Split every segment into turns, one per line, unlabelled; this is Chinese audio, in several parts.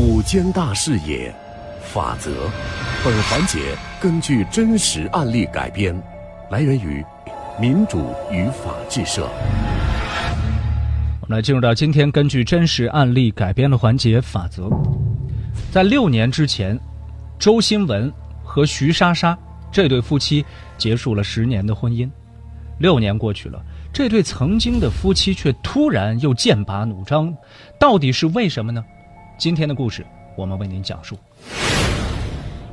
五间大视野，法则。本环节根据真实案例改编，来源于民主与法制社。
我们来进入到今天根据真实案例改编的环节法则。在六年之前，周新文和徐莎莎这对夫妻结束了十年的婚姻。六年过去了，这对曾经的夫妻却突然又剑拔弩张，到底是为什么呢？今天的故事，我们为您讲述。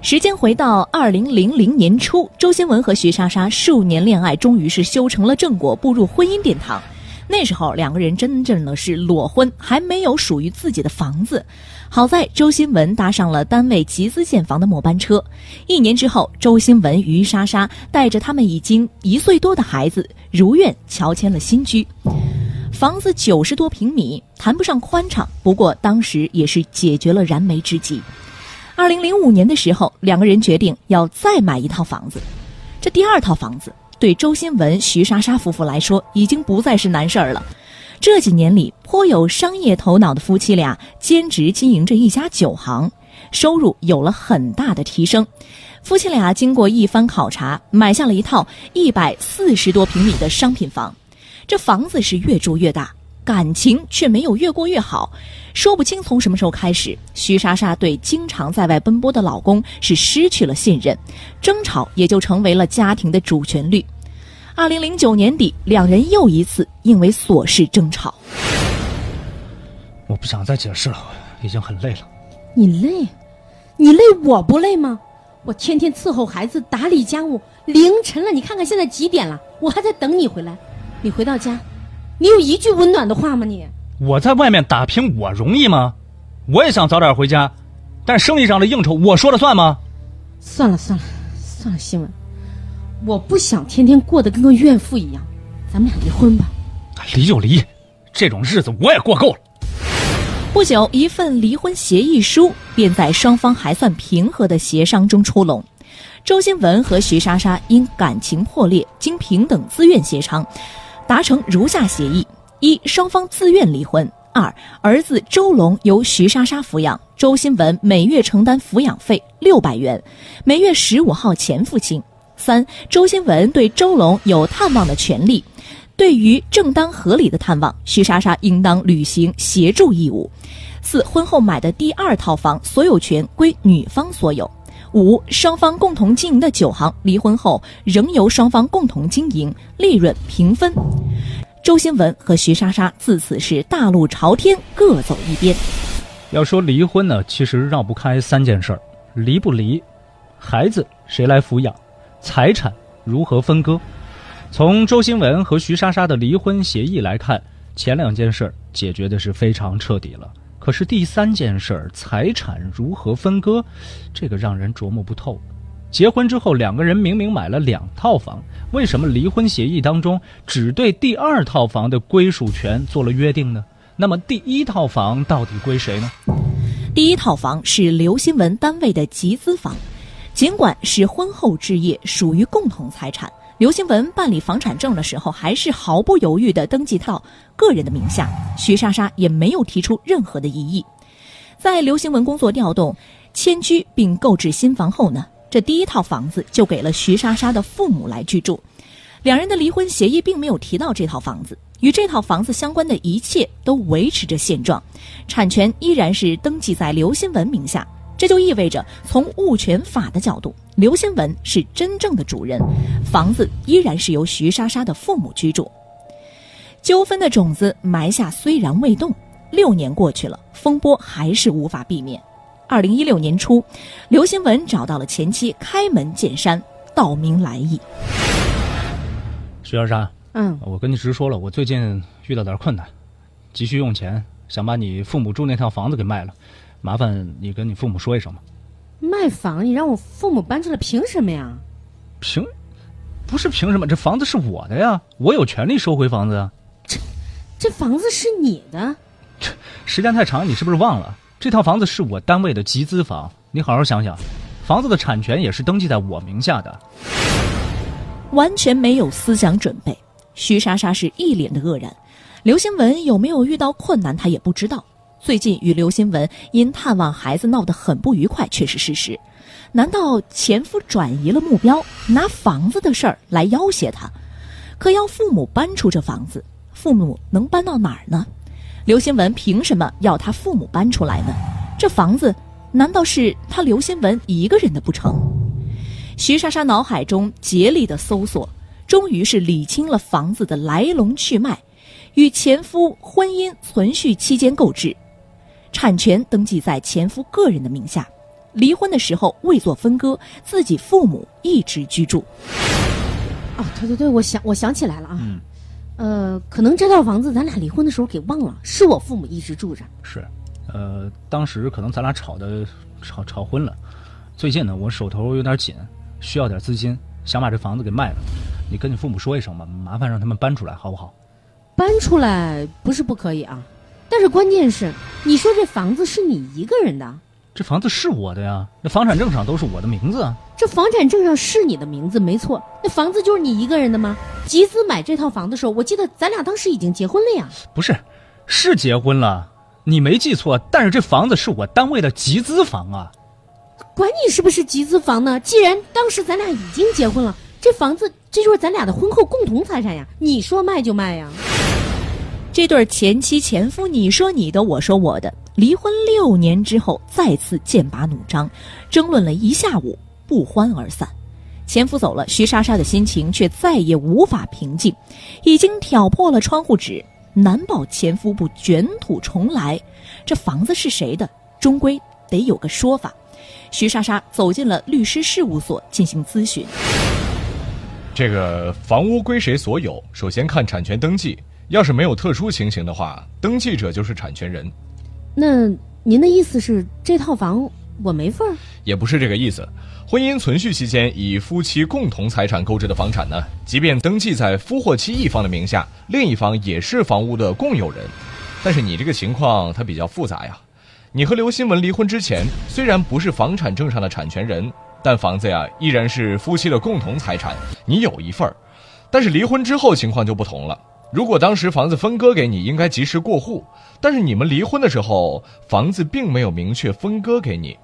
时间回到二零零零年初，周新文和徐莎莎数年恋爱，终于是修成了正果，步入婚姻殿堂。那时候，两个人真正的是裸婚，还没有属于自己的房子。好在周新文搭上了单位集资建房的末班车。一年之后，周新文、于莎莎带着他们已经一岁多的孩子，如愿乔迁了新居。房子九十多平米，谈不上宽敞，不过当时也是解决了燃眉之急。二零零五年的时候，两个人决定要再买一套房子。这第二套房子对周新文、徐莎莎夫妇来说已经不再是难事儿了。这几年里，颇有商业头脑的夫妻俩兼职经营着一家酒行，收入有了很大的提升。夫妻俩经过一番考察，买下了一套一百四十多平米的商品房。这房子是越住越大。感情却没有越过越好，说不清从什么时候开始，徐莎莎对经常在外奔波的老公是失去了信任，争吵也就成为了家庭的主旋律。二零零九年底，两人又一次因为琐事争吵。
我不想再解释了，已经很累了。
你累？你累我不累吗？我天天伺候孩子，打理家务，凌晨了，你看看现在几点了？我还在等你回来。你回到家。你有一句温暖的话吗？你
我在外面打拼，我容易吗？我也想早点回家，但生意上的应酬，我说了算吗？
算了算了算了，新闻，我不想天天过得跟个怨妇一样，咱们俩离婚吧。
离就离，这种日子我也过够了。
不久，一份离婚协议书便在双方还算平和的协商中出笼。周新文和徐莎莎因感情破裂，经平等自愿协商。达成如下协议：一、双方自愿离婚；二、儿子周龙由徐莎莎抚养，周新文每月承担抚养费六百元，每月十五号前付清；三、周新文对周龙有探望的权利，对于正当合理的探望，徐莎莎应当履行协助义务；四、婚后买的第二套房所有权归女方所有。五双方共同经营的酒行，离婚后仍由双方共同经营，利润平分。周新文和徐莎莎自此是大路朝天，各走一边。
要说离婚呢，其实绕不开三件事儿：离不离，孩子谁来抚养，财产如何分割。从周新文和徐莎莎的离婚协议来看，前两件事儿解决的是非常彻底了。可是第三件事儿，财产如何分割，这个让人琢磨不透。结婚之后，两个人明明买了两套房，为什么离婚协议当中只对第二套房的归属权做了约定呢？那么第一套房到底归谁呢？
第一套房是刘新文单位的集资房，尽管是婚后置业，属于共同财产。刘新文办理房产证的时候，还是毫不犹豫地登记到个人的名下。徐莎莎也没有提出任何的异议。在刘新文工作调动、迁居并购置新房后呢，这第一套房子就给了徐莎莎的父母来居住。两人的离婚协议并没有提到这套房子，与这套房子相关的一切都维持着现状，产权依然是登记在刘新文名下。这就意味着，从物权法的角度，刘新文是真正的主人，房子依然是由徐莎莎的父母居住。纠纷的种子埋下虽然未动，六年过去了，风波还是无法避免。二零一六年初，刘新文找到了前妻，开门见山道明来意。
徐莎莎，
嗯，
我跟你直说了，我最近遇到点困难，急需用钱，想把你父母住那套房子给卖了。麻烦你跟你父母说一声吧。
卖房，你让我父母搬出来，凭什么呀？
凭，不是凭什么？这房子是我的呀，我有权利收回房子啊。
这，这房子是你的。
这时间太长，你是不是忘了？这套房子是我单位的集资房，你好好想想，房子的产权也是登记在我名下的。
完全没有思想准备，徐莎莎是一脸的愕然。刘新文有没有遇到困难，他也不知道。最近与刘新文因探望孩子闹得很不愉快，却是事实。难道前夫转移了目标，拿房子的事儿来要挟他？可要父母搬出这房子，父母能搬到哪儿呢？刘新文凭什么要他父母搬出来呢？这房子难道是他刘新文一个人的不成？徐莎莎脑海中竭力的搜索，终于是理清了房子的来龙去脉，与前夫婚姻存续期间购置。产权登记在前夫个人的名下，离婚的时候未做分割，自己父母一直居住。
哦，对对对，我想我想起来了啊，呃，可能这套房子咱俩离婚的时候给忘了，是我父母一直住着。
是，呃，当时可能咱俩吵的吵吵昏了，最近呢，我手头有点紧，需要点资金，想把这房子给卖了。你跟你父母说一声吧，麻烦让他们搬出来，好不好？
搬出来不是不可以啊，但是关键是，你说这房子是你一个人的，
这房子是我的呀，那房产证上都是我的名字啊。
这房产证上是你的名字没错，那房子就是你一个人的吗？集资买这套房的时候，我记得咱俩当时已经结婚了呀。
不是，是结婚了，你没记错，但是这房子是我单位的集资房啊。
管你是不是集资房呢？既然当时咱俩已经结婚了，这房子这就是咱俩的婚后共同财产呀。你说卖就卖呀。
这对前妻前夫，你说你的，我说我的，离婚六年之后再次剑拔弩张，争论了一下午，不欢而散。前夫走了，徐莎莎的心情却再也无法平静，已经挑破了窗户纸，难保前夫不卷土重来。这房子是谁的？终归得有个说法。徐莎莎走进了律师事务所进行咨询。
这个房屋归谁所有？首先看产权登记，要是没有特殊情形的话，登记者就是产权人。
那您的意思是这套房我没份儿？
也不是这个意思。婚姻存续期间以夫妻共同财产购置的房产呢，即便登记在夫或妻一方的名下，另一方也是房屋的共有人。但是你这个情况它比较复杂呀。你和刘新文离婚之前，虽然不是房产证上的产权人，但房子呀依然是夫妻的共同财产，你有一份儿。但是离婚之后情况就不同了。如果当时房子分割给你，应该及时过户。但是你们离婚的时候，房子并没有明确分割给你，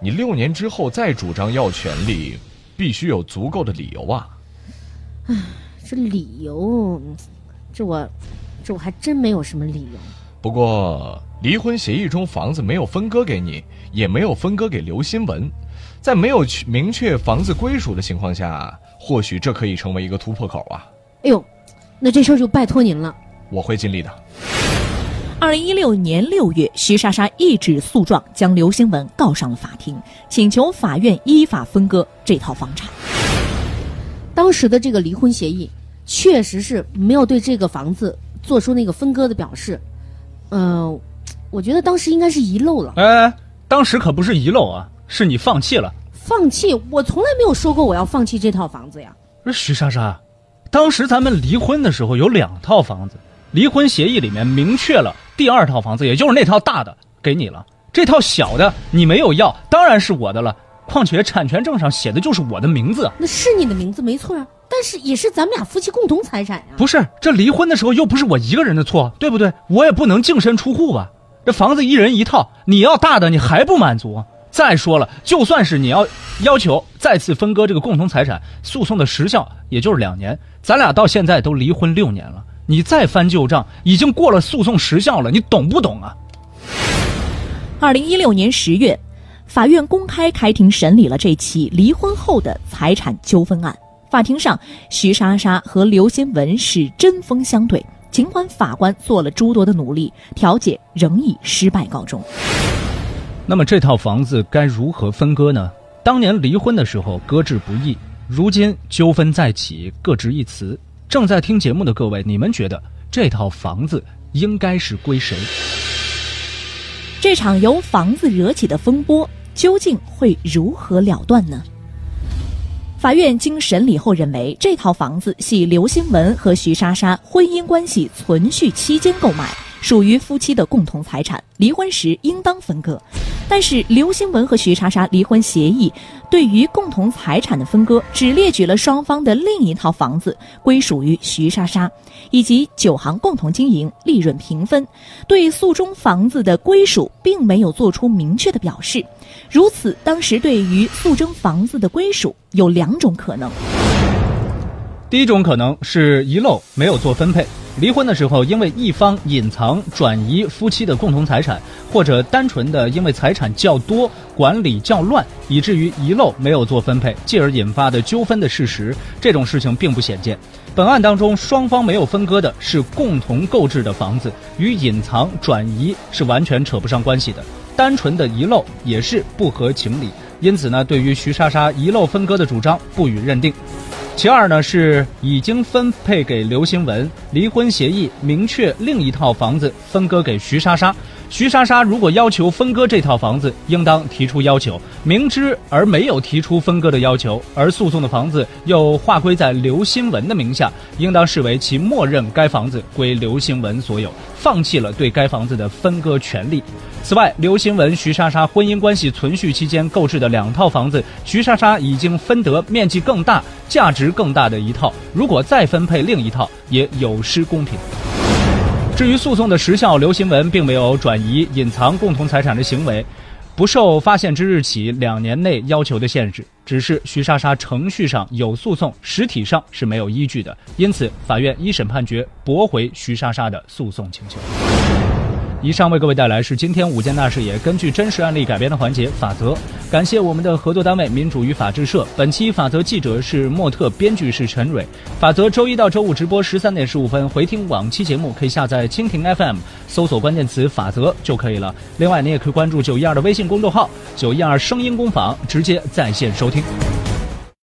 你六年之后再主张要权利，必须有足够的理由啊。
这理由，这我，这我还真没有什么理由。
不过，离婚协议中房子没有分割给你，也没有分割给刘新文，在没有去明确房子归属的情况下，或许这可以成为一个突破口啊。
哎呦，那这事儿就拜托您了。
我会尽力的。
二零一六年六月，徐莎莎一纸诉状将刘兴文告上了法庭，请求法院依法分割这套房产。
当时的这个离婚协议，确实是没有对这个房子做出那个分割的表示。嗯、我觉得当时应该是遗漏了，
哎，当时可不是遗漏啊，是你放弃了。
放弃。我从来没有说过我要放弃这套房子呀。
不是徐莎莎，当时咱们离婚的时候有两套房子，离婚协议里面明确了第二套房子，也就是那套大的给你了，这套小的你没有要，当然是我的了。况且产权证上写的就是我的名字，
那是你的名字没错啊，但是也是咱们俩夫妻共同财产呀。
不是这离婚的时候又不是我一个人的错，对不对？我也不能净身出户吧？这房子一人一套，你要大的你还不满足？再说了，就算是你要要求再次分割这个共同财产，诉讼的时效也就是两年，咱俩到现在都离婚六年了，你再翻旧账，已经过了诉讼时效了，你懂不懂啊？
二零一六年十月，法院公开开庭审理了这起离婚后的财产纠纷案。法庭上，徐莎莎和刘新文是针锋相对，尽管法官做了诸多的努力，调解仍以失败告终。
那么这套房子该如何分割呢？当年离婚的时候搁置不易，如今纠纷再起，各执一词。正在听节目的各位，你们觉得这套房子应该是归谁？
这场由房子惹起的风波究竟会如何了断呢？法院经审理后认为，这套房子系刘新文和徐莎莎婚姻关系存续期间购买，属于夫妻的共同财产，离婚时应当分割。但是刘新文和徐莎莎离婚协议对于共同财产的分割，只列举了双方的另一套房子归属于徐莎莎，以及酒行共同经营、利润平分，对诉中房子的归属并没有做出明确的表示。如此，当时对于诉争房子的归属有两种可能。
第一种可能是遗漏没有做分配，离婚的时候因为一方隐藏转移夫妻的共同财产，或者单纯的因为财产较多、管理较乱，以至于遗漏没有做分配，继而引发的纠纷的事实，这种事情并不鲜见。本案当中，双方没有分割的是共同购置的房子，与隐藏转移是完全扯不上关系的。单纯的遗漏也是不合情理，因此呢，对于徐莎莎遗漏分割的主张不予认定。其二呢，是已经分配给刘新文，离婚协议明确另一套房子分割给徐莎莎。徐莎莎如果要求分割这套房子，应当提出要求；明知而没有提出分割的要求，而诉讼的房子又划归在刘新文的名下，应当视为其默认该房子归刘新文所有，放弃了对该房子的分割权利。此外，刘新文、徐莎莎婚姻关系存续期间购置的两套房子，徐莎莎已经分得面积更大、价值更大的一套，如果再分配另一套，也有失公平。至于诉讼的时效，刘新文并没有转移、隐藏共同财产的行为，不受发现之日起两年内要求的限制，只是徐莎莎程序上有诉讼，实体上是没有依据的，因此法院一审判决驳回徐莎莎的诉讼请求。以上为各位带来是今天五件大事也根据真实案例改编的环节法则。感谢我们的合作单位民主与法制社。本期法则记者是莫特，编剧是陈蕊。法则周一到周五直播十三点十五分，回听往期节目可以下载蜻蜓 FM，搜索关键词“法则”就可以了。另外，你也可以关注九一二的微信公众号“九一二声音工坊”，直接在线收听。